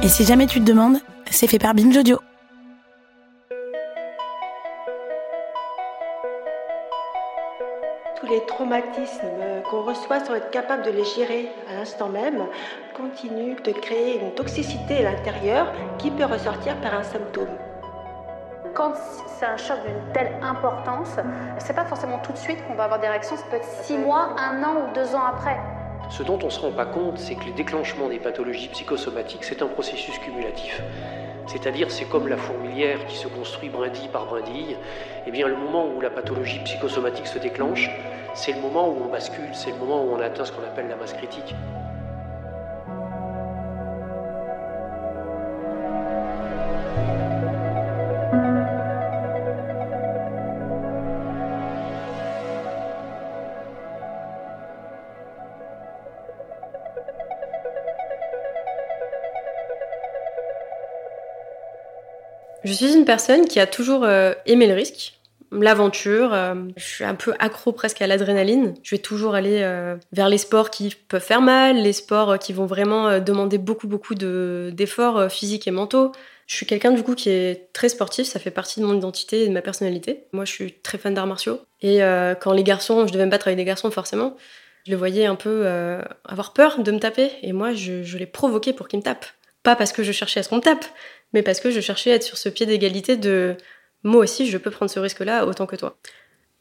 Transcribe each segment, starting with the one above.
Et si jamais tu te demandes, c'est fait par Binge Audio. Tous les traumatismes qu'on reçoit sans être capable de les gérer à l'instant même continuent de créer une toxicité à l'intérieur qui peut ressortir par un symptôme. Quand c'est un choc d'une telle importance, c'est pas forcément tout de suite qu'on va avoir des réactions, ça peut être six mois, un an ou deux ans après. Ce dont on ne se rend pas compte, c'est que le déclenchement des pathologies psychosomatiques, c'est un processus cumulatif. C'est-à-dire, c'est comme la fourmilière qui se construit brindille par brindille. Eh bien, le moment où la pathologie psychosomatique se déclenche, c'est le moment où on bascule, c'est le moment où on atteint ce qu'on appelle la masse critique. Je suis une personne qui a toujours euh, aimé le risque, l'aventure. euh, je suis un peu accro presque à l'adrénaline. Je vais toujours aller euh, vers les sports qui peuvent faire mal, les sports qui vont vraiment demander beaucoup, beaucoup de- d'efforts physiques et mentaux. Je suis quelqu'un du coup qui est très sportif, ça fait partie de mon identité et de ma personnalité. Moi, je suis très fan d'arts martiaux. Et quand les garçons, je devais me battre avec des garçons forcément, je les voyais un peu avoir peur de me taper. Et moi, je, je les provoquais pour qu'ils me tapent. Pas parce que je cherchais à ce qu'on tape, mais parce que je cherchais à être sur ce pied d'égalité de moi aussi, je peux prendre ce risque-là autant que toi.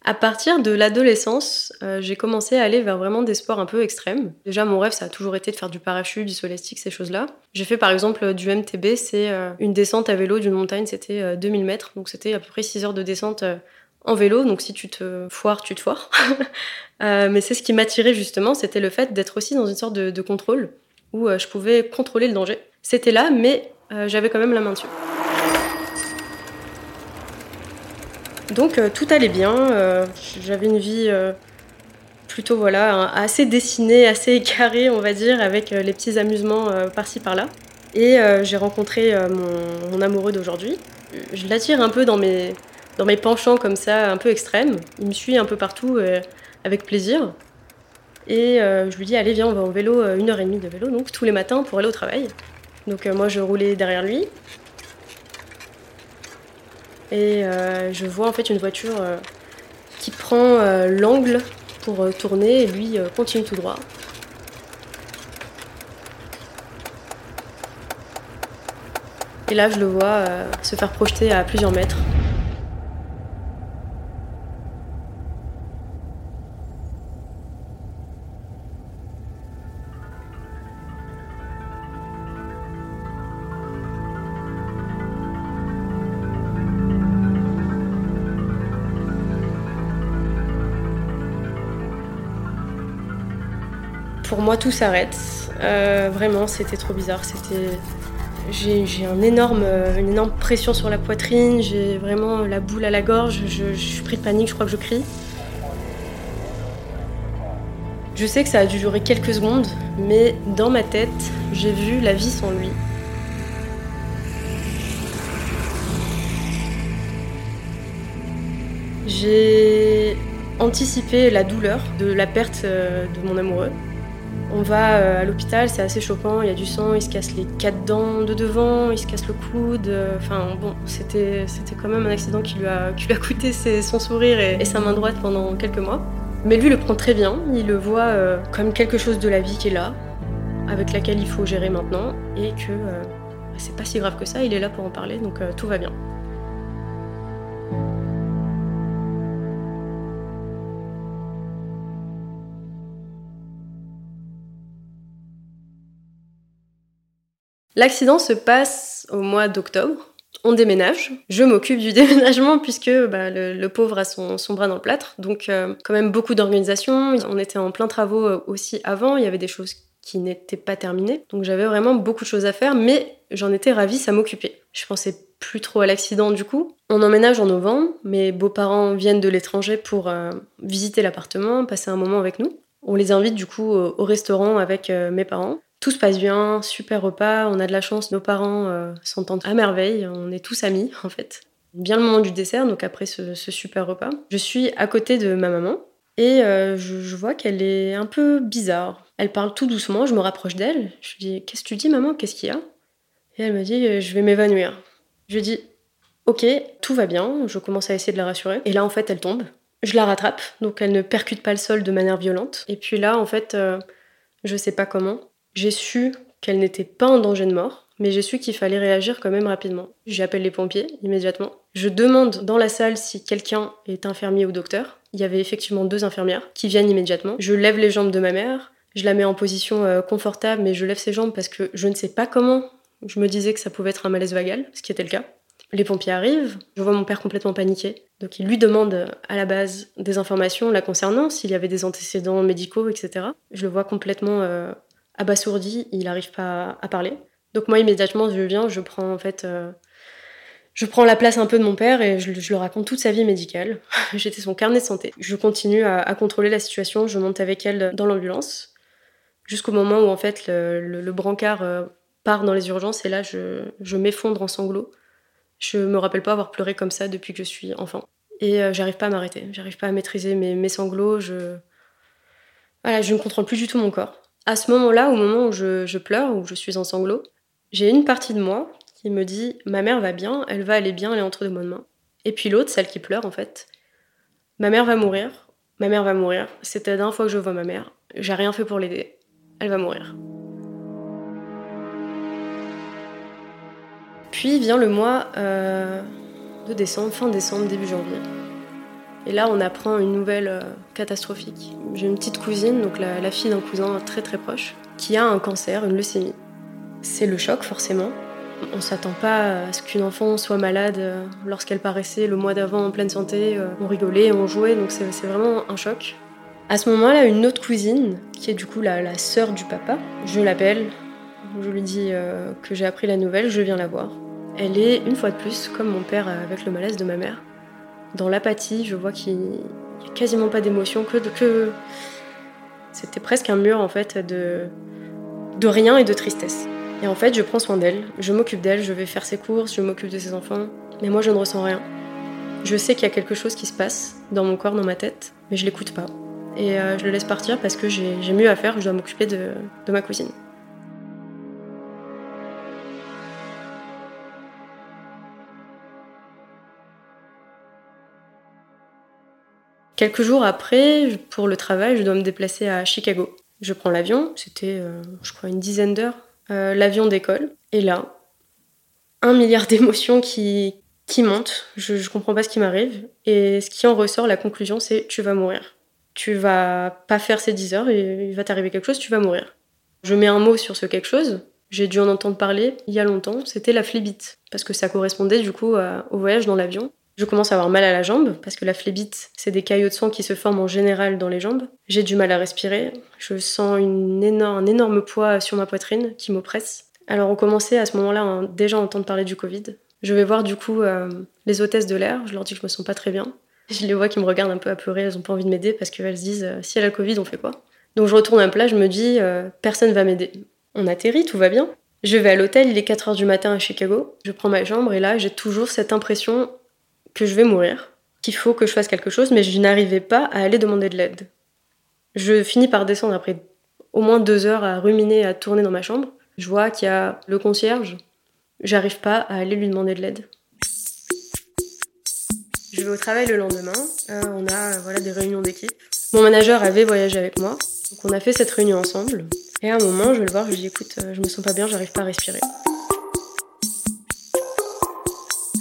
À partir de l'adolescence, euh, j'ai commencé à aller vers vraiment des sports un peu extrêmes. Déjà, mon rêve, ça a toujours été de faire du parachute, du solastique, ces choses-là. J'ai fait par exemple du MTB, c'est euh, une descente à vélo d'une montagne, c'était euh, 2000 mètres, donc c'était à peu près 6 heures de descente euh, en vélo, donc si tu te foires, tu te foires. Euh, mais c'est ce qui m'attirait justement, c'était le fait d'être aussi dans une sorte de, contrôle, où euh, je pouvais contrôler le danger. C'était là, mais euh, j'avais quand même la main dessus. Donc euh, tout allait bien, euh, j'avais une vie plutôt voilà assez dessinée, assez carrée on va dire, avec les petits amusements par-ci par-là. Et j'ai rencontré mon, mon amoureux d'aujourd'hui. Je l'attire un peu dans mes, dans mes penchants comme ça, un peu extrêmes. Il me suit un peu partout avec plaisir. Et je lui dis allez viens on va en vélo, une heure et demie de vélo donc tous les matins pour aller au travail. Donc euh, moi je roulais derrière lui, et euh, je vois en fait une voiture euh, qui prend l'angle pour tourner et lui continue tout droit. Et là, je le vois se faire projeter à plusieurs mètres. Pour moi, tout s'arrête. Euh, vraiment, c'était trop bizarre. C'était, j'ai, un énorme, euh, une énorme pression sur la poitrine. J'ai vraiment la boule à la gorge. Je, je suis pris de panique. Je crois que je crie. Je sais que ça a dû durer quelques secondes, mais dans ma tête, j'ai vu la vie sans lui. J'ai anticipé la douleur de la perte euh, de mon amoureux. On va euh, à l'hôpital, c'est assez choquant, il y a du sang, il se casse les quatre dents de devant, il se casse le coude. euh, Enfin bon, c'était quand même un accident qui lui a, coûté son sourire et, sa main droite pendant quelques mois. Mais lui le prend très bien, il le voit euh, comme quelque chose de la vie qui est là, avec laquelle il faut gérer maintenant, et que euh, c'est pas si grave que ça, il est là pour en parler, donc tout va bien. L'accident se passe au mois d'octobre. on déménage. Je m'occupe du déménagement puisque bah, le, pauvre a son, bras dans le plâtre. Donc euh, quand même beaucoup d'organisation. On était en plein travaux euh, aussi avant. Il y avait des choses qui n'étaient pas terminées. Donc j'avais vraiment beaucoup de choses à faire, mais j'en étais ravie, ça m'occupait. Je pensais plus trop à l'accident du coup. On emménage en novembre, mes beaux-parents viennent de l'étranger pour euh, visiter l'appartement, passer un moment avec nous. On les invite du coup au restaurant avec mes parents. Tout se passe bien, super repas, on a de la chance, nos parents euh, s'entendent à merveille, on est tous amis en fait. Bien le moment du dessert, donc après ce, super repas. Je suis à côté de ma maman et euh, je, vois qu'elle est un peu bizarre. Elle parle tout doucement, je me rapproche d'elle, je lui dis Qu'est-ce que tu dis maman? Qu'est-ce qu'il y a? Et elle me dit euh, Je vais m'évanouir. Je lui dis Ok, tout va bien, je commence à essayer de la rassurer. Et là en fait elle tombe. Je la rattrape, donc elle ne percute pas le sol de manière violente. Et puis là en fait, je sais pas comment, j'ai su qu'elle n'était pas en danger de mort, mais j'ai su qu'il fallait réagir quand même rapidement. J'appelle les pompiers immédiatement. Je demande dans la salle si quelqu'un est infirmier ou docteur. Il y avait effectivement deux infirmières qui viennent immédiatement. Je lève les jambes de ma mère, je la mets en position euh, confortable, mais je lève ses jambes parce que je ne sais pas comment. Je me disais que ça pouvait être un malaise vagal, ce qui était le cas. Les pompiers arrivent, je vois mon père complètement paniqué. Donc il lui demande euh, à la base des informations la concernant, s'il y avait des antécédents médicaux, etc. Je le vois complètement euh, abasourdi, il n'arrive pas à parler. Donc moi immédiatement je viens, je prends en fait, euh, je prends la place un peu de mon père et je, le raconte toute sa vie médicale. J'étais son carnet de santé. Je continue à, contrôler la situation, je monte avec elle dans l'ambulance jusqu'au moment où en fait le, brancard euh, part dans les urgences et là je, je m'effondre en sanglots. Je me rappelle pas avoir pleuré comme ça depuis que je suis enfant. Et euh, j'arrive pas à m'arrêter, j'arrive pas à maîtriser mes, mes sanglots, je... Voilà, je ne contrôle plus du tout mon corps à ce moment-là, au moment où je, pleure, où je suis en sanglots, j'ai une partie de moi qui me dit ma mère va bien, elle va aller bien, elle est entre de bonnes mains. Et puis l'autre, celle qui pleure en fait, ma mère va mourir, ma mère va mourir. C'était la dernière fois que je vois ma mère. J'ai rien fait pour l'aider. Elle va mourir. Puis vient le mois euh, de décembre, fin décembre, début janvier. Et là, on apprend une nouvelle euh, catastrophique. J'ai une petite cousine, donc la, fille d'un cousin très très proche, qui a un cancer, une leucémie. C'est le choc, forcément. On s'attend pas à ce qu'une enfant soit malade euh, lorsqu'elle paraissait le mois d'avant en pleine santé. Euh, on rigolait, on jouait, donc c'est vraiment un choc. À ce moment-là, une autre cousine, qui est du coup la, la sœur du papa, je l'appelle, je lui dis que j'ai appris la nouvelle, je viens la voir. Elle est, une fois de plus, comme mon père avec le malaise de ma mère, dans l'apathie, je vois qu'il n'y a quasiment pas d'émotion, que, c'était presque un mur en fait de, de rien et de tristesse. Et en fait, je prends soin d'elle, je m'occupe d'elle, je vais faire ses courses, je m'occupe de ses enfants, mais moi je ne ressens rien. Je sais qu'il y a quelque chose qui se passe dans mon corps, dans ma tête, mais je l'écoute pas. Et euh, je le laisse partir parce que j'ai mieux à faire, je dois m'occuper de ma cousine. Quelques jours après, pour le travail, je dois me déplacer à Chicago. Je prends l'avion, c'était, euh, je crois, une dizaine d'heures. Euh, l'avion décolle, et là, un milliard d'émotions qui, qui montent. Je, ne comprends pas ce qui m'arrive. Et ce qui en ressort, la conclusion, c'est tu vas mourir. Tu vas pas faire ces 10 heures et il va t'arriver quelque chose, tu vas mourir. Je mets un mot sur ce quelque chose. J'ai dû en entendre parler il y a longtemps. C'était la phlébite. Parce que ça correspondait du coup au voyage dans l'avion. Je commence à avoir mal à la jambe parce que la phlébite, c'est des caillots de sang qui se forment en général dans les jambes. J'ai du mal à respirer. Je sens un énorme poids sur ma poitrine qui m'oppresse. Alors on commençait à ce moment-là déjà à entendre parler du Covid. Je vais voir du coup euh, les hôtesses de l'air. Je leur dis que je me sens pas très bien. Je les vois qui me regardent un peu apeurées. Elles ont pas envie de m'aider parce qu'elles se disent euh, si elle a Covid, on fait quoi? Donc je retourne à plat. Je me dis euh, personne va m'aider. On atterrit, tout va bien. Je vais à l'hôtel, il est 4h du matin à Chicago. Je prends ma chambre et là, j'ai toujours cette impression que je vais mourir, qu'il faut que je fasse quelque chose, mais je n'arrivais pas à aller demander de l'aide. Je finis par descendre après au moins deux heures à ruminer, à tourner dans ma chambre. Je vois qu'il y a le concierge. J'arrive pas à aller lui demander de l'aide. Je vais au travail le lendemain. Euh, on a voilà des réunions d'équipe. Mon manager avait voyagé avec moi, donc on a fait cette réunion ensemble. Et à un moment, je vais le voir, je lui dis écoute, euh, je me sens pas bien, j'arrive pas à respirer.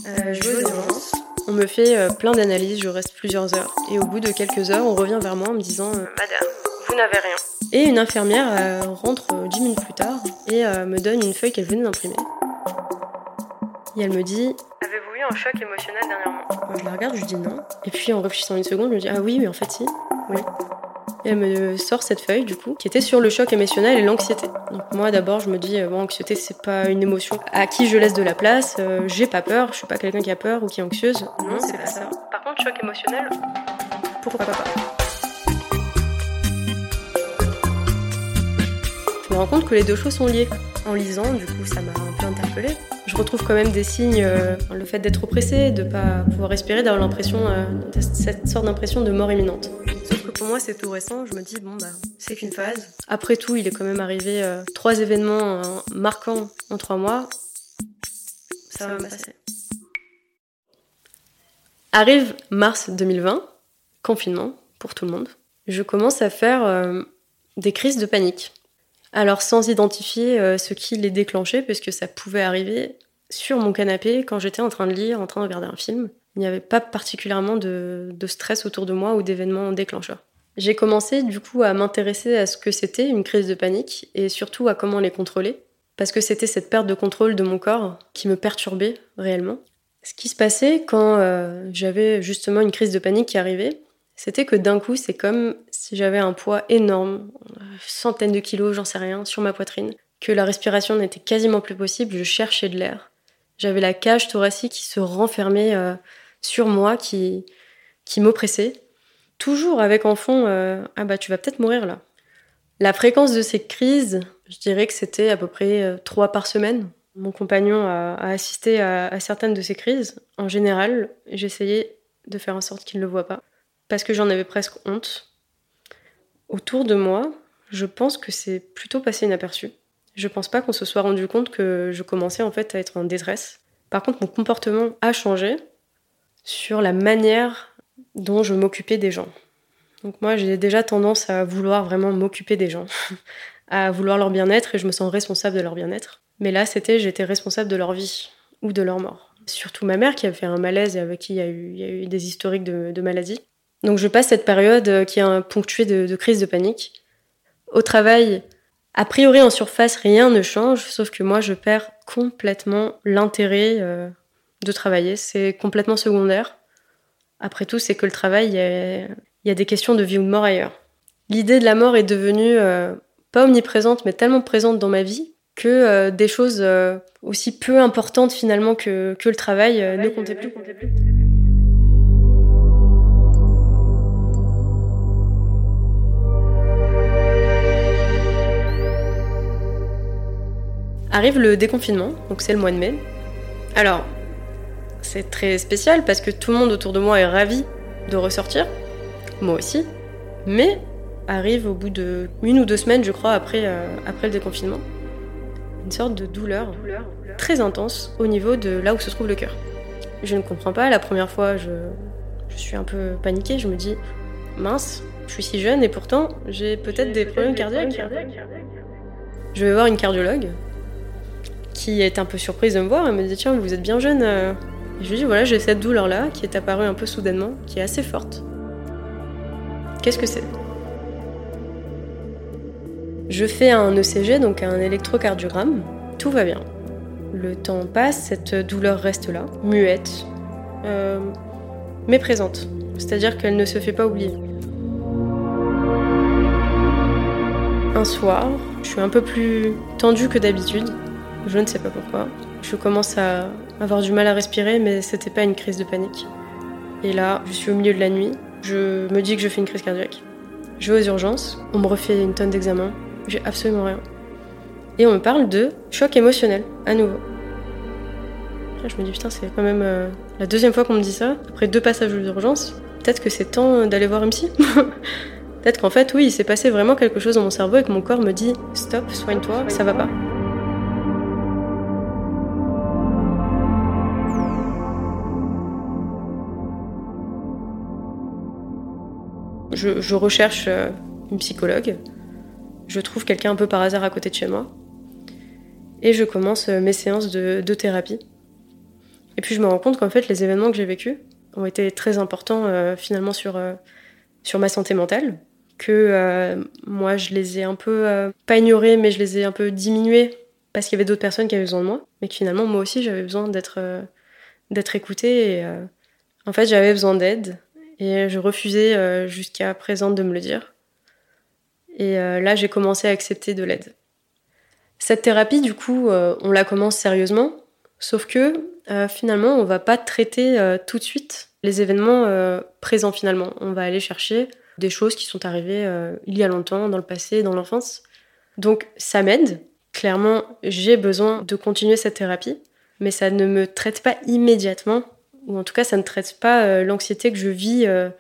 Euh, je vais aux on me fait euh, plein d'analyses, je reste plusieurs heures. Et au bout de quelques heures, on revient vers moi en me disant euh, Madame, vous n'avez rien. Et une infirmière euh, rentre dix minutes plus tard et me donne une feuille qu'elle venait d'imprimer. Et elle me dit un choc émotionnel dernièrement? Je la regarde, je dis non. Et puis en réfléchissant une seconde, je me dis ah oui, mais en fait si. Oui. Elle me sort cette feuille du coup, qui était sur le choc émotionnel et l'anxiété. Donc moi d'abord je me dis bon anxiété c'est pas une émotion à qui je laisse de la place. Euh, j'ai pas peur, je suis pas quelqu'un qui a peur ou qui est anxieuse. Non c'est pas ça. Par contre choc émotionnel, pourquoi pas? Je me rends compte que les deux choses sont liées. En lisant, du coup, ça m'a un peu interpellée. Je retrouve quand même des signes, euh, le fait d'être oppressé, de pas pouvoir respirer, d'avoir l'impression, euh, cette sorte d'impression de mort imminente. Pour moi, c'est tout récent. Je me dis, bon, bah, c'est qu'une phase. Après tout, il est quand même arrivé euh, trois événements marquants en trois mois. Ça, va me passer. Arrive mars 2020, confinement pour tout le monde. Je commence à faire des crises de panique. Alors sans identifier euh, ce qui les déclenchait, parce que ça pouvait arriver sur mon canapé quand j'étais en train de lire, en train de regarder un film. Il n'y avait pas particulièrement de, stress autour de moi ou d'événements déclencheurs. J'ai commencé du coup à m'intéresser à ce que c'était une crise de panique et surtout à comment les contrôler, parce que c'était cette perte de contrôle de mon corps qui me perturbait réellement. Ce qui se passait quand euh, j'avais justement une crise de panique qui arrivait, c'était que d'un coup, c'est comme si j'avais un poids énorme, centaines de kilos, j'en sais rien, sur ma poitrine, que la respiration n'était quasiment plus possible, je cherchais de l'air. J'avais la cage thoracique qui se renfermait euh, sur moi, qui, qui m'oppressait. Toujours avec en fond, euh, ah bah tu vas peut-être mourir là. La fréquence de ces crises, je dirais que c'était à peu près euh, trois par semaine. Mon compagnon a, assisté à, à, certaines de ces crises. En général, j'essayais de faire en sorte qu'il ne le voit pas parce que j'en avais presque honte. Autour de moi, je pense que c'est plutôt passé inaperçu. Je pense pas qu'on se soit rendu compte que je commençais en fait à être en détresse. Par contre, mon comportement a changé sur la manière dont je m'occupais des gens. Donc moi, j'ai déjà tendance à vouloir vraiment m'occuper des gens, à vouloir leur bien-être et je me sens responsable de leur bien-être. Mais là, c'était j'étais responsable de leur vie ou de leur mort. Surtout ma mère qui a fait un malaise et avec qui il y a eu, des historiques de, de maladie. Donc je passe cette période euh, qui est ponctuée de, de crise de panique. Au travail, a priori en surface, rien ne change, sauf que moi je perds complètement l'intérêt euh, de travailler. C'est complètement secondaire. Après tout, c'est que le travail, il y, a des questions de vie ou de mort ailleurs. L'idée de la mort est devenue euh, pas omniprésente, mais tellement présente dans ma vie que des choses aussi peu importantes finalement que, le travail ne comptaient plus. Arrive le déconfinement, donc c'est le mois de mai. Alors, c'est très spécial parce que tout le monde autour de moi est ravi de ressortir, moi aussi, mais arrive au bout de une ou deux semaines, je crois, après, euh, après le déconfinement, une sorte de douleur, très intense au niveau de là où se trouve le cœur. Je ne comprends pas, la première fois, je, je suis un peu paniquée, je me dis, mince, je suis si jeune et pourtant j'ai peut-être des problèmes cardiaques. Je vais voir une cardiologue, qui est un peu surprise de me voir. Elle me dit Tiens, vous êtes bien jeune. Je lui dis Voilà, j'ai cette douleur-là qui est apparue un peu soudainement, qui est assez forte. Qu'est-ce que c'est? Je fais un ECG, donc un électrocardiogramme. Tout va bien. Le temps passe, cette douleur reste là, muette, euh, mais présente. C'est-à-dire qu'elle ne se fait pas oublier. Un soir, je suis un peu plus tendue que d'habitude. Je ne sais pas pourquoi. Je commence à avoir du mal à respirer, mais c'était pas une crise de panique. Et là, je suis au milieu de la nuit. Je me dis que je fais une crise cardiaque. Je vais aux urgences. On me refait une tonne d'examens. J'ai absolument rien. Et on me parle de choc émotionnel, à nouveau. je me dis, putain, c'est quand même euh, la deuxième fois qu'on me dit ça. Après deux passages aux urgences, peut-être que c'est temps d'aller voir psy. peut-être qu'en fait, oui, il s'est passé vraiment quelque chose dans mon cerveau et que mon corps me dit, stop, soigne-toi, ça va pas. Je, recherche euh, une psychologue. Je trouve quelqu'un un peu par hasard à côté de chez moi. Et je commence euh, mes séances de, thérapie. Et puis je me rends compte qu'en fait, les événements que j'ai vécus ont été très importants euh, finalement sur, sur ma santé mentale. Que moi, je les ai un peu, pas ignorés, mais je les ai un peu diminués parce qu'il y avait d'autres personnes qui avaient besoin de moi. Mais que finalement, moi aussi, j'avais besoin d'être d'être écoutée. Et, en fait, j'avais besoin d'aide et je refusais jusqu'à présent de me le dire. Et là, j'ai commencé à accepter de l'aide. Cette thérapie, du coup, on la commence sérieusement, sauf que finalement, on va pas traiter tout de suite les événements présents finalement. On va aller chercher des choses qui sont arrivées il y a longtemps, dans le passé, dans l'enfance. Donc ça m'aide. Clairement, j'ai besoin de continuer cette thérapie, mais ça ne me traite pas immédiatement, ou en tout cas ça ne traite pas euh, l'anxiété que je vis euh,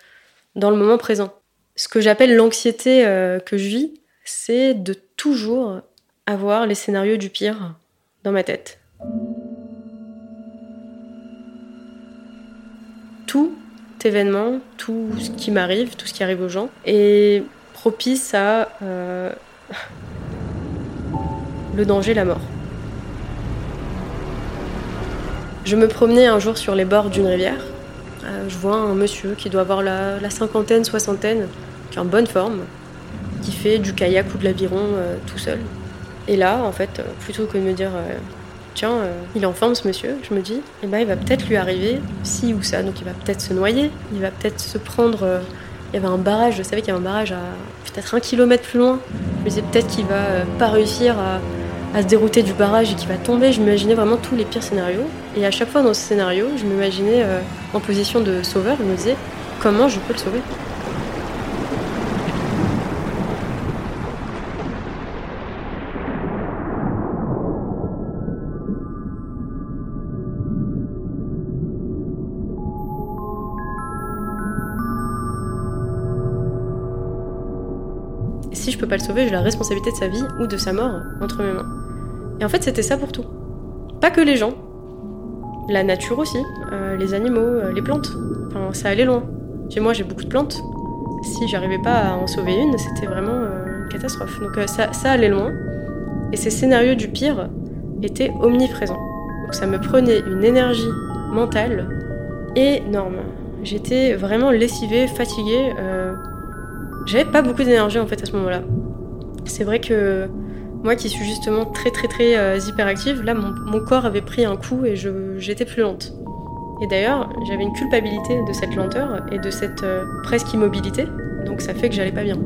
dans le moment présent. Ce que j'appelle l'anxiété euh, que je vis, c'est de toujours avoir les scénarios du pire dans ma tête. Tout événement, tout ce qui m'arrive, tout ce qui arrive aux gens, est propice à le danger, la mort. Je me promenais un jour sur les bords d'une rivière. Euh, je vois un monsieur qui doit avoir la, cinquantaine, soixantaine, qui est en bonne forme, qui fait du kayak ou de l'aviron euh, tout seul. Et là, en fait, euh, plutôt que de me dire tiens, il est en forme ce monsieur, je me dis, eh ben, il va peut-être lui arriver ci ou ça. Donc il va peut-être se noyer, il va peut-être se prendre. il y avait un barrage, je savais qu'il y avait un barrage à peut-être un kilomètre plus loin. Je me disais peut-être qu'il va pas réussir à, à se dérouter du barrage et qui va tomber. Je m'imaginais vraiment tous les pires scénarios. Et à chaque fois dans ce scénario, je m'imaginais euh, en position de sauveur. Je me disais comment je peux le sauver? Si je peux pas le sauver, j'ai la responsabilité de sa vie ou de sa mort entre mes mains. Et en fait, c'était ça pour tout. Pas que les gens, la nature aussi, euh, les animaux, euh, les plantes. Enfin, ça allait loin. Chez moi, j'ai beaucoup de plantes. Si j'arrivais pas à en sauver une, c'était vraiment euh, une catastrophe. Donc ça, ça allait loin. Et ces scénarios du pire étaient omniprésents. Donc ça me prenait une énergie mentale énorme. J'étais vraiment lessivée, fatiguée. J'avais pas beaucoup d'énergie en fait à ce moment-là. C'est vrai que moi qui suis justement très très très euh, hyperactive, là mon, corps avait pris un coup et j'étais plus lente. Et d'ailleurs, j'avais une culpabilité de cette lenteur et de cette euh, presque immobilité, donc ça fait que j'allais pas bien.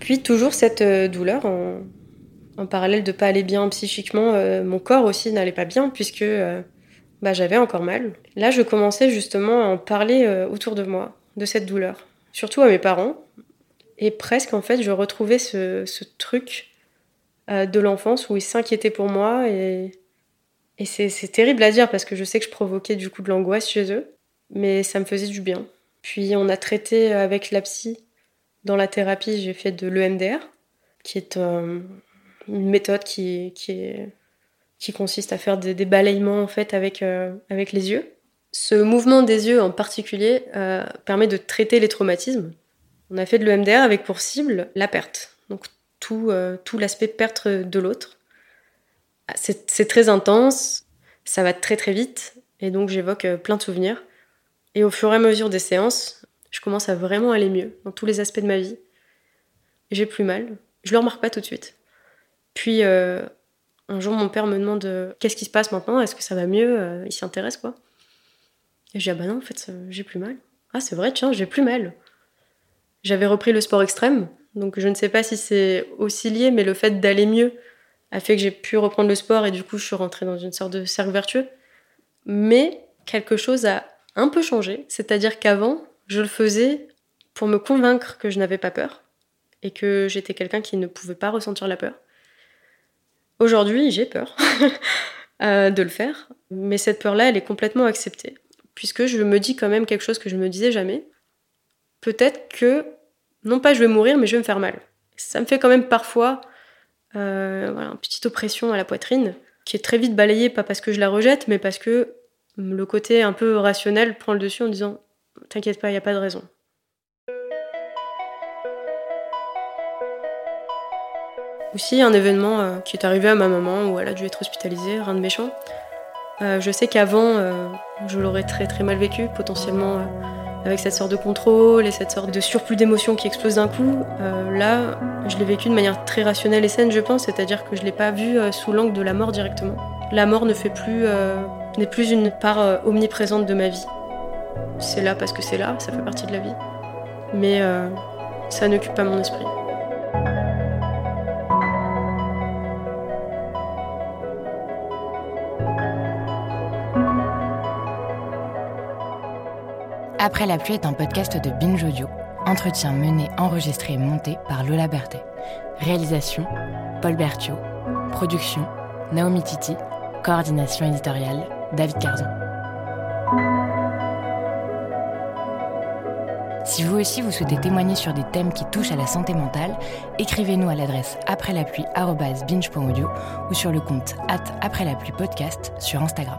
Puis toujours cette euh, douleur en, en parallèle de pas aller bien psychiquement, mon corps aussi n'allait pas bien puisque bah, j'avais encore mal. Là, je commençais justement à en parler euh, autour de moi, de cette douleur, surtout à mes parents. Et presque, en fait, je retrouvais ce, truc euh, de l'enfance où ils s'inquiétaient pour moi. Et, et c'est terrible à dire parce que je sais que je provoquais du coup de l'angoisse chez eux, mais ça me faisait du bien. Puis on a traité avec la psy. Dans la thérapie, j'ai fait de l'EMDR, qui est euh, une méthode qui, qui consiste à faire des, balayements en fait avec, euh, avec les yeux. Ce mouvement des yeux en particulier euh, permet de traiter les traumatismes. On a fait de l'EMDR avec pour cible la perte, donc tout, euh, tout l'aspect perte de l'autre. Ah, c'est très intense, ça va très très vite, et donc j'évoque plein de souvenirs. Et au fur et à mesure des séances, je commence à vraiment aller mieux dans tous les aspects de ma vie. J'ai plus mal. Je le remarque pas tout de suite. Puis un jour, mon père me demande euh, qu'est-ce qui se passe maintenant, est-ce que ça va mieux? Euh, Il s'intéresse quoi Et je dis ah bah non, en fait, j'ai plus mal. Ah, c'est vrai, tiens, j'ai plus mal. J'avais repris le sport extrême, donc je ne sais pas si c'est aussi lié, mais le fait d'aller mieux a fait que j'ai pu reprendre le sport et du coup, je suis rentrée dans une sorte de cercle vertueux. Mais quelque chose a un peu changé, c'est-à-dire qu'avant, je le faisais pour me convaincre que je n'avais pas peur et que j'étais quelqu'un qui ne pouvait pas ressentir la peur. Aujourd'hui, j'ai peur euh, de le faire, mais cette peur-là, elle est complètement acceptée, puisque je me dis quand même quelque chose que je me disais jamais. Peut-être que, non pas je vais mourir, mais je vais me faire mal. Ça me fait quand même parfois euh, une petite oppression à la poitrine, qui est très vite balayée, pas parce que je la rejette, mais parce que le côté un peu rationnel prend le dessus en disant T'inquiète pas, il n'y a pas de raison. Aussi un événement euh, qui est arrivé à ma maman où elle a dû être hospitalisée, rien de méchant. Euh, je sais qu'avant, euh, je l'aurais très très mal vécu, potentiellement avec cette sorte de contrôle et cette sorte de surplus d'émotions qui explose d'un coup. Là, je l'ai vécu de manière très rationnelle et saine, je pense, c'est-à-dire que je l'ai pas vu sous l'angle de la mort directement. La mort ne fait plus, n'est plus une part omniprésente de ma vie. C'est là parce que c'est là, ça fait partie de la vie. Mais ça n'occupe pas mon esprit. Après la pluie est un podcast de Binge Audio. Entretien mené, enregistré et monté par Lola Berthet. Réalisation Paul Berthiaud. Production Naomi Titi. Coordination éditoriale David Carzon. Si vous aussi vous souhaitez témoigner sur des thèmes qui touchent à la santé mentale, écrivez-nous à l'adresse après la pluie ou sur le compte après la pluie podcast sur Instagram.